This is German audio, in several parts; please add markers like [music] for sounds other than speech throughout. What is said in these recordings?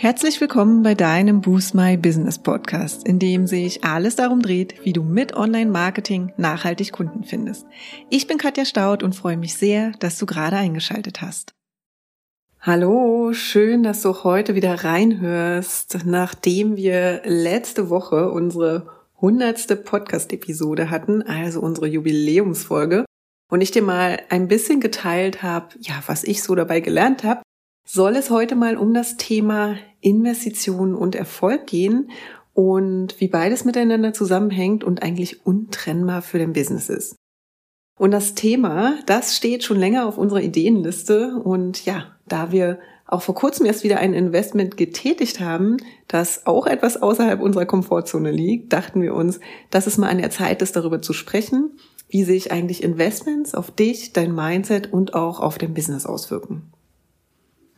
Herzlich willkommen bei deinem Boost My Business Podcast, in dem sich alles darum dreht, wie du mit Online-Marketing nachhaltig Kunden findest. Ich bin Katja Staud und freue mich sehr, dass du gerade eingeschaltet hast. Hallo, schön, dass du heute wieder reinhörst, nachdem wir letzte Woche unsere hundertste Podcast-Episode hatten, also unsere Jubiläumsfolge, und ich dir mal ein bisschen geteilt habe, ja, was ich so dabei gelernt habe soll es heute mal um das Thema Investitionen und Erfolg gehen und wie beides miteinander zusammenhängt und eigentlich untrennbar für den Business ist. Und das Thema, das steht schon länger auf unserer Ideenliste und ja, da wir auch vor kurzem erst wieder ein Investment getätigt haben, das auch etwas außerhalb unserer Komfortzone liegt, dachten wir uns, dass es mal an der Zeit ist, darüber zu sprechen, wie sich eigentlich Investments auf dich, dein Mindset und auch auf dein Business auswirken.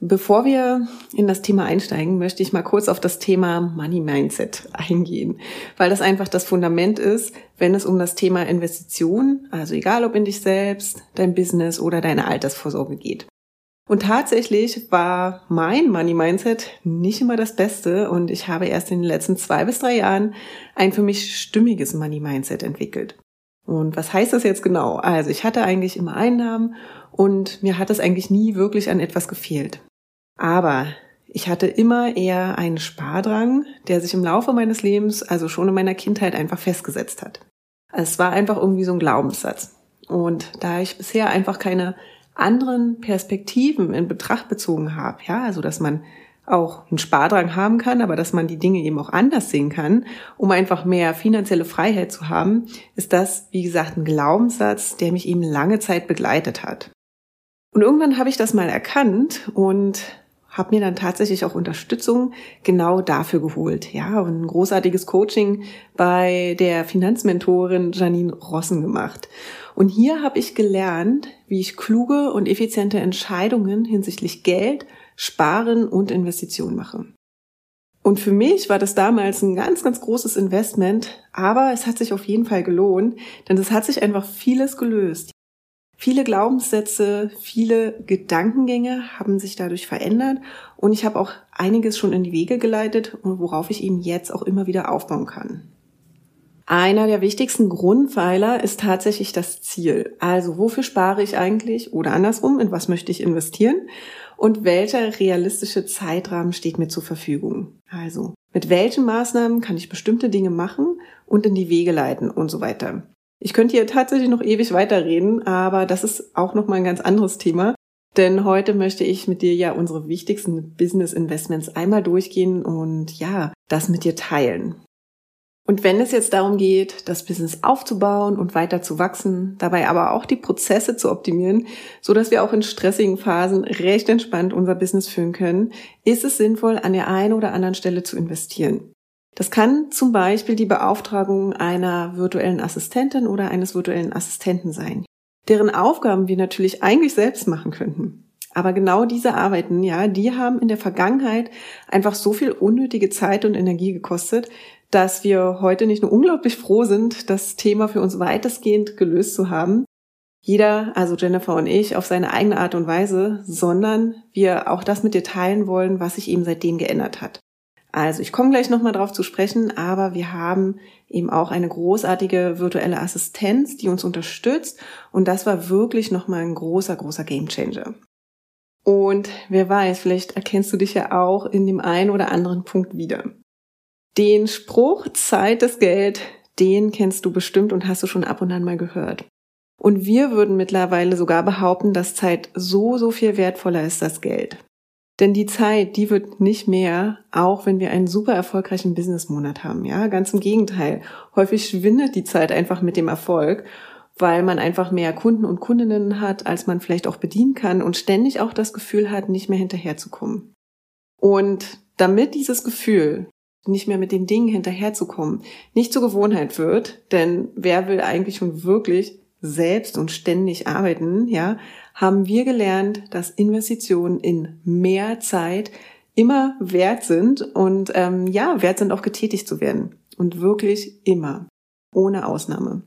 Bevor wir in das Thema einsteigen, möchte ich mal kurz auf das Thema Money Mindset eingehen, weil das einfach das Fundament ist, wenn es um das Thema Investition, also egal ob in dich selbst, dein Business oder deine Altersvorsorge geht. Und tatsächlich war mein Money Mindset nicht immer das Beste und ich habe erst in den letzten zwei bis drei Jahren ein für mich stimmiges Money Mindset entwickelt. Und was heißt das jetzt genau? Also ich hatte eigentlich immer Einnahmen und mir hat es eigentlich nie wirklich an etwas gefehlt. Aber ich hatte immer eher einen Spardrang, der sich im Laufe meines Lebens, also schon in meiner Kindheit, einfach festgesetzt hat. Es war einfach irgendwie so ein Glaubenssatz. Und da ich bisher einfach keine anderen Perspektiven in Betracht bezogen habe, ja, also dass man auch einen Spardrang haben kann, aber dass man die Dinge eben auch anders sehen kann, um einfach mehr finanzielle Freiheit zu haben, ist das, wie gesagt, ein Glaubenssatz, der mich eben lange Zeit begleitet hat. Und irgendwann habe ich das mal erkannt und habe mir dann tatsächlich auch Unterstützung genau dafür geholt. Ja, und ein großartiges Coaching bei der Finanzmentorin Janine Rossen gemacht. Und hier habe ich gelernt, wie ich kluge und effiziente Entscheidungen hinsichtlich Geld, Sparen und Investitionen mache. Und für mich war das damals ein ganz, ganz großes Investment, aber es hat sich auf jeden Fall gelohnt, denn es hat sich einfach vieles gelöst. Viele Glaubenssätze, viele Gedankengänge haben sich dadurch verändert und ich habe auch einiges schon in die Wege geleitet und worauf ich eben jetzt auch immer wieder aufbauen kann. Einer der wichtigsten Grundpfeiler ist tatsächlich das Ziel. Also wofür spare ich eigentlich oder andersrum, in was möchte ich investieren und welcher realistische Zeitrahmen steht mir zur Verfügung. Also mit welchen Maßnahmen kann ich bestimmte Dinge machen und in die Wege leiten und so weiter. Ich könnte hier tatsächlich noch ewig weiterreden, aber das ist auch noch mal ein ganz anderes Thema. Denn heute möchte ich mit dir ja unsere wichtigsten Business Investments einmal durchgehen und ja, das mit dir teilen. Und wenn es jetzt darum geht, das Business aufzubauen und weiter zu wachsen, dabei aber auch die Prozesse zu optimieren, so dass wir auch in stressigen Phasen recht entspannt unser Business führen können, ist es sinnvoll, an der einen oder anderen Stelle zu investieren. Das kann zum Beispiel die Beauftragung einer virtuellen Assistentin oder eines virtuellen Assistenten sein, deren Aufgaben wir natürlich eigentlich selbst machen könnten. Aber genau diese Arbeiten, ja, die haben in der Vergangenheit einfach so viel unnötige Zeit und Energie gekostet, dass wir heute nicht nur unglaublich froh sind, das Thema für uns weitestgehend gelöst zu haben. Jeder, also Jennifer und ich, auf seine eigene Art und Weise, sondern wir auch das mit dir teilen wollen, was sich eben seitdem geändert hat. Also ich komme gleich nochmal drauf zu sprechen, aber wir haben eben auch eine großartige virtuelle Assistenz, die uns unterstützt und das war wirklich nochmal ein großer, großer Gamechanger. Und wer weiß, vielleicht erkennst du dich ja auch in dem einen oder anderen Punkt wieder. Den Spruch Zeit ist Geld, den kennst du bestimmt und hast du schon ab und an mal gehört. Und wir würden mittlerweile sogar behaupten, dass Zeit so, so viel wertvoller ist als Geld. Denn die Zeit, die wird nicht mehr, auch wenn wir einen super erfolgreichen Businessmonat haben. Ja, ganz im Gegenteil. Häufig schwindet die Zeit einfach mit dem Erfolg, weil man einfach mehr Kunden und Kundinnen hat, als man vielleicht auch bedienen kann und ständig auch das Gefühl hat, nicht mehr hinterherzukommen. Und damit dieses Gefühl, nicht mehr mit den Dingen hinterherzukommen, nicht zur Gewohnheit wird, denn wer will eigentlich schon wirklich selbst und ständig arbeiten, ja, haben wir gelernt, dass Investitionen in mehr Zeit immer wert sind und ähm, ja, wert sind auch getätigt zu werden. Und wirklich immer. Ohne Ausnahme.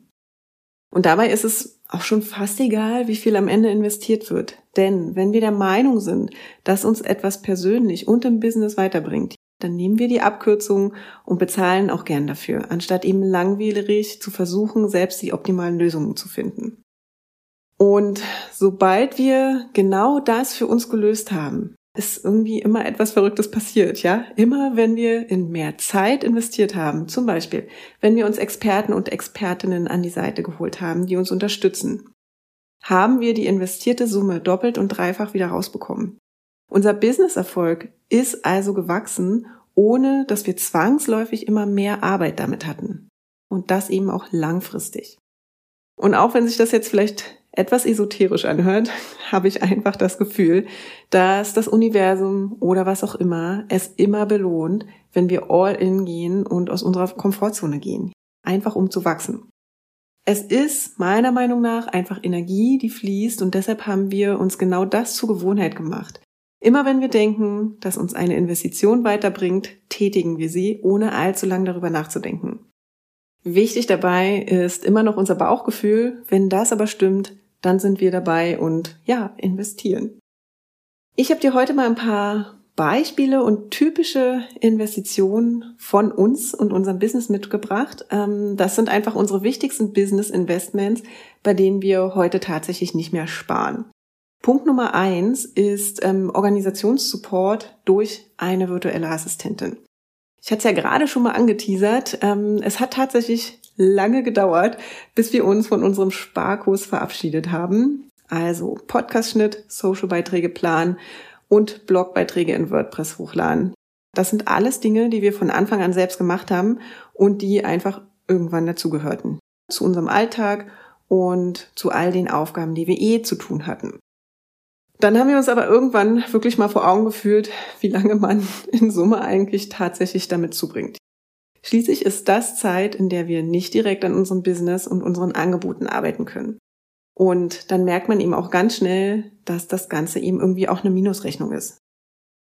Und dabei ist es auch schon fast egal, wie viel am Ende investiert wird. Denn wenn wir der Meinung sind, dass uns etwas persönlich und im Business weiterbringt, dann nehmen wir die Abkürzung und bezahlen auch gern dafür, anstatt eben langwierig zu versuchen, selbst die optimalen Lösungen zu finden. Und sobald wir genau das für uns gelöst haben, ist irgendwie immer etwas Verrücktes passiert, ja? Immer wenn wir in mehr Zeit investiert haben, zum Beispiel, wenn wir uns Experten und Expertinnen an die Seite geholt haben, die uns unterstützen, haben wir die investierte Summe doppelt und dreifach wieder rausbekommen. Unser Businesserfolg ist also gewachsen, ohne dass wir zwangsläufig immer mehr Arbeit damit hatten. Und das eben auch langfristig. Und auch wenn sich das jetzt vielleicht etwas esoterisch anhört, [laughs] habe ich einfach das Gefühl, dass das Universum oder was auch immer es immer belohnt, wenn wir all in gehen und aus unserer Komfortzone gehen. Einfach um zu wachsen. Es ist meiner Meinung nach einfach Energie, die fließt und deshalb haben wir uns genau das zur Gewohnheit gemacht. Immer wenn wir denken, dass uns eine Investition weiterbringt, tätigen wir sie, ohne allzu lang darüber nachzudenken. Wichtig dabei ist immer noch unser Bauchgefühl. Wenn das aber stimmt, dann sind wir dabei und ja, investieren. Ich habe dir heute mal ein paar Beispiele und typische Investitionen von uns und unserem Business mitgebracht. Ähm, das sind einfach unsere wichtigsten Business Investments, bei denen wir heute tatsächlich nicht mehr sparen. Punkt Nummer eins ist ähm, Organisationssupport durch eine virtuelle Assistentin. Ich hatte es ja gerade schon mal angeteasert. Ähm, es hat tatsächlich lange gedauert, bis wir uns von unserem Sparkurs verabschiedet haben. Also Podcast-Schnitt, Social-Beiträge planen und Blogbeiträge in WordPress hochladen. Das sind alles Dinge, die wir von Anfang an selbst gemacht haben und die einfach irgendwann dazugehörten. Zu unserem Alltag und zu all den Aufgaben, die wir eh zu tun hatten. Dann haben wir uns aber irgendwann wirklich mal vor Augen gefühlt, wie lange man in Summe eigentlich tatsächlich damit zubringt. Schließlich ist das Zeit, in der wir nicht direkt an unserem Business und unseren Angeboten arbeiten können. Und dann merkt man eben auch ganz schnell, dass das Ganze eben irgendwie auch eine Minusrechnung ist.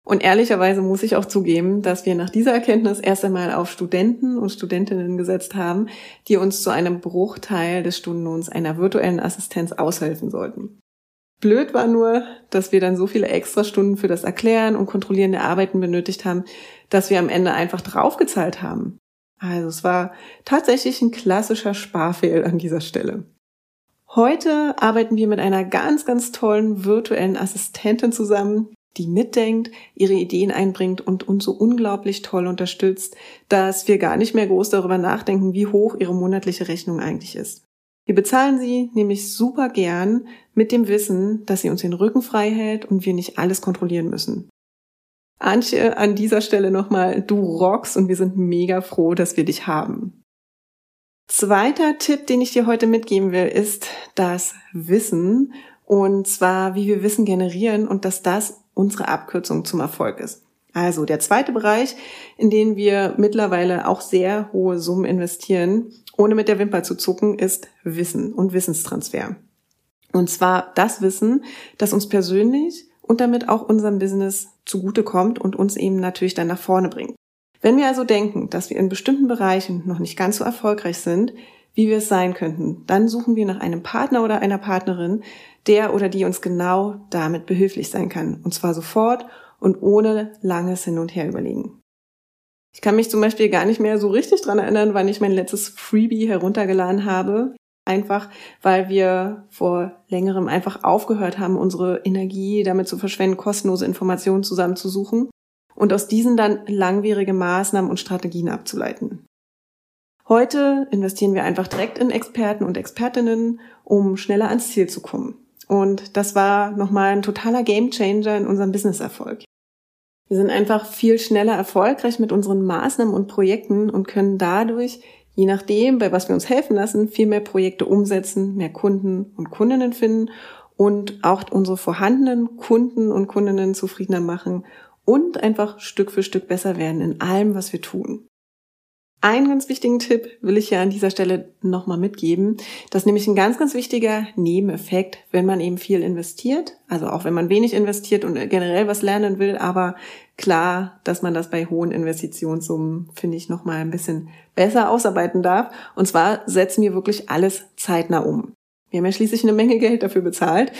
Und ehrlicherweise muss ich auch zugeben, dass wir nach dieser Erkenntnis erst einmal auf Studenten und Studentinnen gesetzt haben, die uns zu einem Bruchteil des Stundenlohns einer virtuellen Assistenz aushelfen sollten. Blöd war nur, dass wir dann so viele Extrastunden für das Erklären und Kontrollieren der Arbeiten benötigt haben, dass wir am Ende einfach draufgezahlt haben. Also es war tatsächlich ein klassischer Sparfehl an dieser Stelle. Heute arbeiten wir mit einer ganz, ganz tollen virtuellen Assistentin zusammen, die mitdenkt, ihre Ideen einbringt und uns so unglaublich toll unterstützt, dass wir gar nicht mehr groß darüber nachdenken, wie hoch ihre monatliche Rechnung eigentlich ist. Wir bezahlen sie nämlich super gern mit dem Wissen, dass sie uns den Rücken frei hält und wir nicht alles kontrollieren müssen. Antje, an dieser Stelle nochmal, du rockst und wir sind mega froh, dass wir dich haben. Zweiter Tipp, den ich dir heute mitgeben will, ist das Wissen. Und zwar, wie wir Wissen generieren und dass das unsere Abkürzung zum Erfolg ist. Also der zweite Bereich, in den wir mittlerweile auch sehr hohe Summen investieren, ohne mit der Wimper zu zucken, ist Wissen und Wissenstransfer. Und zwar das Wissen, das uns persönlich und damit auch unserem Business zugutekommt und uns eben natürlich dann nach vorne bringt. Wenn wir also denken, dass wir in bestimmten Bereichen noch nicht ganz so erfolgreich sind, wie wir es sein könnten, dann suchen wir nach einem Partner oder einer Partnerin, der oder die uns genau damit behilflich sein kann. Und zwar sofort und ohne langes Hin und Her überlegen. Ich kann mich zum Beispiel gar nicht mehr so richtig dran erinnern, wann ich mein letztes Freebie heruntergeladen habe. Einfach, weil wir vor längerem einfach aufgehört haben, unsere Energie damit zu verschwenden, kostenlose Informationen zusammenzusuchen und aus diesen dann langwierige Maßnahmen und Strategien abzuleiten. Heute investieren wir einfach direkt in Experten und Expertinnen, um schneller ans Ziel zu kommen. Und das war nochmal ein totaler Gamechanger in unserem Businesserfolg. Wir sind einfach viel schneller erfolgreich mit unseren Maßnahmen und Projekten und können dadurch, je nachdem, bei was wir uns helfen lassen, viel mehr Projekte umsetzen, mehr Kunden und Kundinnen finden und auch unsere vorhandenen Kunden und Kundinnen zufriedener machen und einfach Stück für Stück besser werden in allem, was wir tun. Einen ganz wichtigen Tipp will ich ja an dieser Stelle nochmal mitgeben. Das ist nämlich ein ganz, ganz wichtiger Nebeneffekt, wenn man eben viel investiert. Also auch wenn man wenig investiert und generell was lernen will, aber klar, dass man das bei hohen Investitionssummen, finde ich, nochmal ein bisschen besser ausarbeiten darf. Und zwar setzen wir wirklich alles zeitnah um. Wir haben ja schließlich eine Menge Geld dafür bezahlt.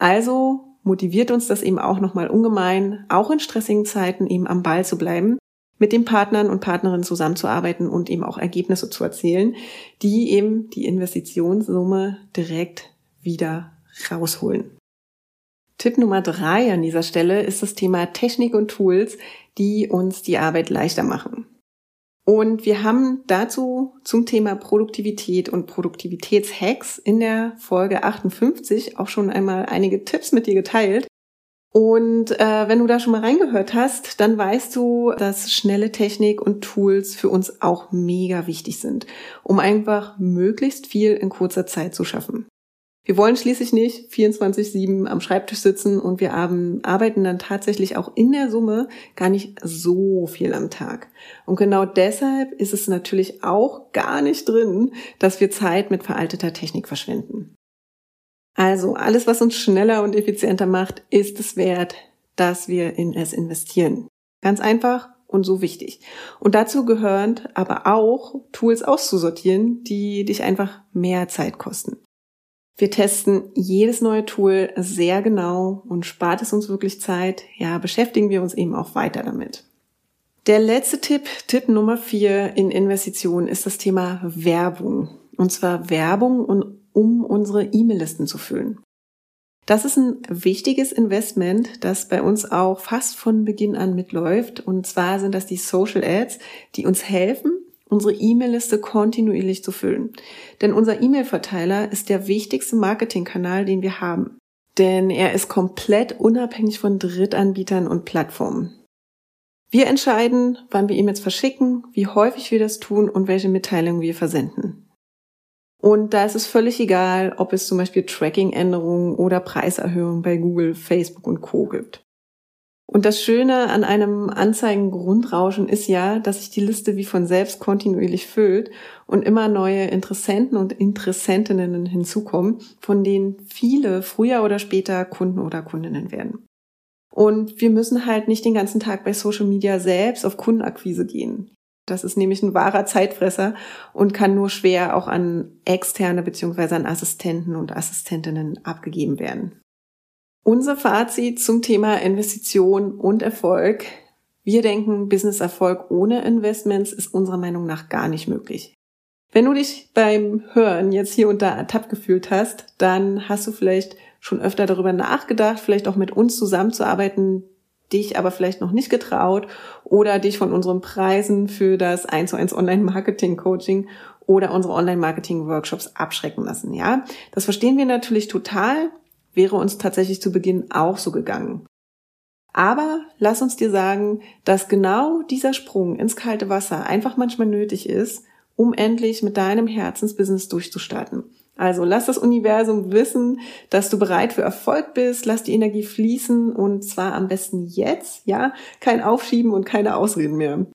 Also motiviert uns das eben auch nochmal ungemein, auch in stressigen Zeiten eben am Ball zu bleiben, mit den Partnern und Partnerinnen zusammenzuarbeiten und eben auch Ergebnisse zu erzielen, die eben die Investitionssumme direkt wieder rausholen. Tipp Nummer drei an dieser Stelle ist das Thema Technik und Tools, die uns die Arbeit leichter machen. Und wir haben dazu zum Thema Produktivität und Produktivitätshacks in der Folge 58 auch schon einmal einige Tipps mit dir geteilt. Und äh, wenn du da schon mal reingehört hast, dann weißt du, dass schnelle Technik und Tools für uns auch mega wichtig sind, um einfach möglichst viel in kurzer Zeit zu schaffen. Wir wollen schließlich nicht 24-7 am Schreibtisch sitzen und wir arbeiten dann tatsächlich auch in der Summe gar nicht so viel am Tag. Und genau deshalb ist es natürlich auch gar nicht drin, dass wir Zeit mit veralteter Technik verschwenden. Also alles, was uns schneller und effizienter macht, ist es wert, dass wir in es investieren. Ganz einfach und so wichtig. Und dazu gehört aber auch, Tools auszusortieren, die dich einfach mehr Zeit kosten. Wir testen jedes neue Tool sehr genau und spart es uns wirklich Zeit, ja, beschäftigen wir uns eben auch weiter damit. Der letzte Tipp, Tipp Nummer vier in Investitionen ist das Thema Werbung. Und zwar Werbung, um unsere E-Mail-Listen zu füllen. Das ist ein wichtiges Investment, das bei uns auch fast von Beginn an mitläuft. Und zwar sind das die Social Ads, die uns helfen, unsere E-Mail-Liste kontinuierlich zu füllen. Denn unser E-Mail-Verteiler ist der wichtigste Marketingkanal, den wir haben. Denn er ist komplett unabhängig von Drittanbietern und Plattformen. Wir entscheiden, wann wir E-Mails verschicken, wie häufig wir das tun und welche Mitteilungen wir versenden. Und da ist es völlig egal, ob es zum Beispiel Tracking-Änderungen oder Preiserhöhungen bei Google, Facebook und Co. gibt. Und das Schöne an einem Anzeigengrundrauschen ist ja, dass sich die Liste wie von selbst kontinuierlich füllt und immer neue Interessenten und Interessentinnen hinzukommen, von denen viele früher oder später Kunden oder Kundinnen werden. Und wir müssen halt nicht den ganzen Tag bei Social Media selbst auf Kundenakquise gehen. Das ist nämlich ein wahrer Zeitfresser und kann nur schwer auch an externe beziehungsweise an Assistenten und Assistentinnen abgegeben werden. Unser Fazit zum Thema Investition und Erfolg. Wir denken, Business-Erfolg ohne Investments ist unserer Meinung nach gar nicht möglich. Wenn du dich beim Hören jetzt hier und da gefühlt hast, dann hast du vielleicht schon öfter darüber nachgedacht, vielleicht auch mit uns zusammenzuarbeiten, dich aber vielleicht noch nicht getraut oder dich von unseren Preisen für das 1 zu 1 Online-Marketing-Coaching oder unsere Online-Marketing-Workshops abschrecken lassen, ja? Das verstehen wir natürlich total wäre uns tatsächlich zu Beginn auch so gegangen. Aber lass uns dir sagen, dass genau dieser Sprung ins kalte Wasser einfach manchmal nötig ist, um endlich mit deinem Herzensbusiness durchzustarten. Also lass das Universum wissen, dass du bereit für Erfolg bist, lass die Energie fließen und zwar am besten jetzt, ja, kein Aufschieben und keine Ausreden mehr.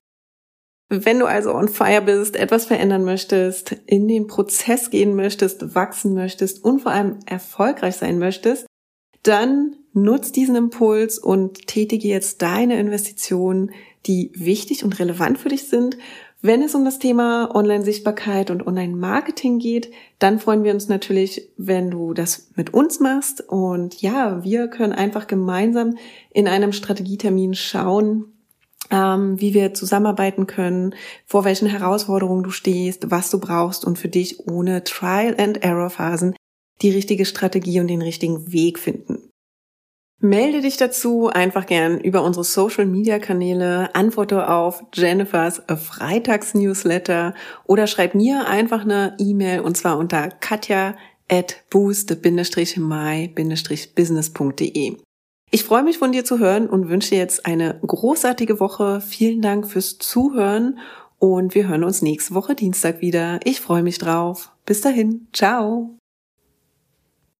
Wenn du also on fire bist, etwas verändern möchtest, in den Prozess gehen möchtest, wachsen möchtest und vor allem erfolgreich sein möchtest, dann nutz diesen Impuls und tätige jetzt deine Investitionen, die wichtig und relevant für dich sind. Wenn es um das Thema Online-Sichtbarkeit und Online-Marketing geht, dann freuen wir uns natürlich, wenn du das mit uns machst. Und ja, wir können einfach gemeinsam in einem Strategietermin schauen, ähm, wie wir zusammenarbeiten können, vor welchen Herausforderungen du stehst, was du brauchst und für dich ohne Trial and Error Phasen die richtige Strategie und den richtigen Weg finden. Melde dich dazu einfach gern über unsere Social Media Kanäle, antworte auf Jennifers Freitags-Newsletter oder schreib mir einfach eine E-Mail und zwar unter katja at boost-my-business.de. Ich freue mich von dir zu hören und wünsche jetzt eine großartige Woche. Vielen Dank fürs Zuhören und wir hören uns nächste Woche Dienstag wieder. Ich freue mich drauf. Bis dahin. Ciao.